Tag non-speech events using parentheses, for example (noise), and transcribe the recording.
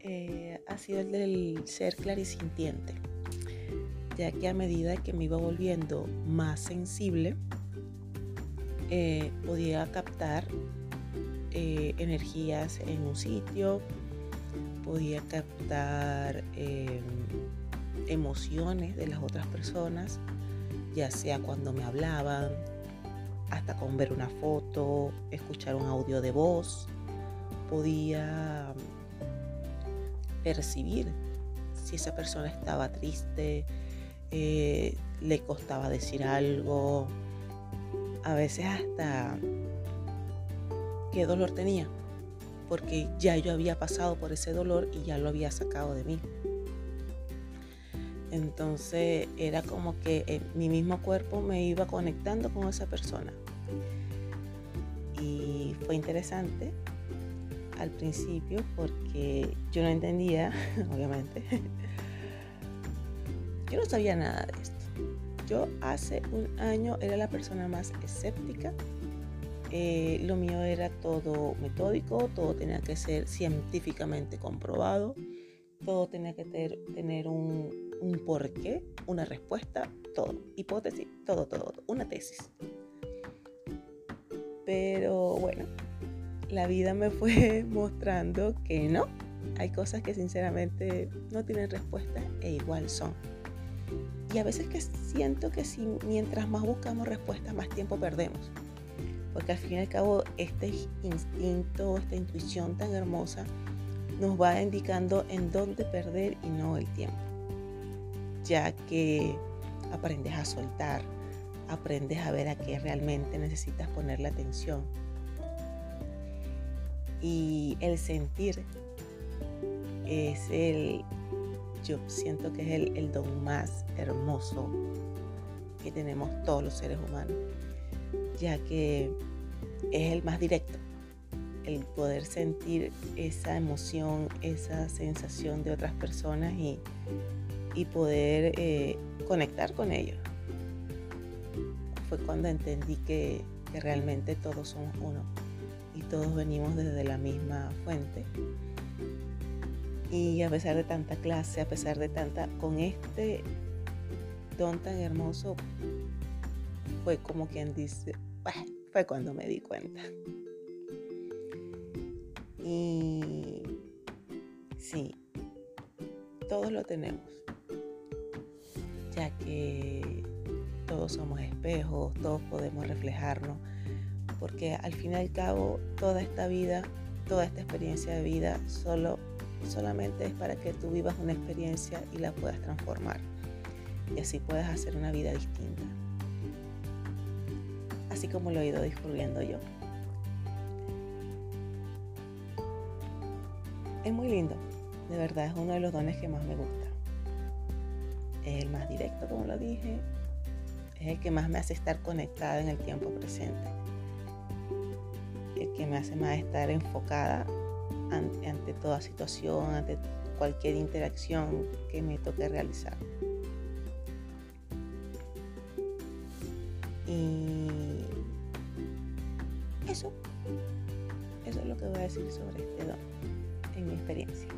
eh, ha sido el del ser clarisintiente, ya que a medida que me iba volviendo más sensible, eh, podía captar eh, energías en un sitio, podía captar em, emociones de las otras personas, ya sea cuando me hablaban, hasta con ver una foto, escuchar un audio de voz, podía percibir si esa persona estaba triste, eh, le costaba decir algo, a veces hasta qué dolor tenía, porque ya yo había pasado por ese dolor y ya lo había sacado de mí. Entonces era como que eh, mi mismo cuerpo me iba conectando con esa persona. Y fue interesante al principio porque yo no entendía, (laughs) obviamente. Yo no sabía nada de esto. Yo hace un año era la persona más escéptica. Eh, lo mío era todo metódico, todo tenía que ser científicamente comprobado, todo tenía que tener un, un porqué, una respuesta, todo, hipótesis, todo, todo, una tesis. Pero bueno, la vida me fue (laughs) mostrando que no. Hay cosas que sinceramente no tienen respuesta e igual son. Y a veces que siento que si mientras más buscamos respuestas, más tiempo perdemos. Porque al fin y al cabo este instinto, esta intuición tan hermosa nos va indicando en dónde perder y no el tiempo. Ya que aprendes a soltar, aprendes a ver a qué realmente necesitas ponerle atención y el sentir es el, yo siento que es el, don más hermoso que tenemos todos los seres humanos, ya que es el más directo, el poder sentir esa emoción, esa sensación de otras personas y, poder eh, conectar con ellos. Fue cuando entendí que realmente todos somos uno y todos venimos desde la misma fuente. Y a pesar de tanta clase, a pesar de tanta, con este don tan hermoso, fue como quien dice, fue cuando me di cuenta. Y sí, todos lo tenemos, ya que todos somos espejos, todos podemos reflejarnos porque al fin y al cabo toda esta vida, toda esta experiencia de vida solo, solamente es para que tú vivas una experiencia y la puedas transformar y así puedas hacer una vida distinta. Así como lo he ido descubriendo yo. Es muy lindo, de verdad es uno de los dones que más me gusta. Es el más directo, como lo dije, es el que más me hace estar conectada en el tiempo presente que me hace más estar enfocada ante, toda situación, ante cualquier interacción que me toque realizar. Y eso, eso es lo que voy a decir sobre este don, en mi experiencia.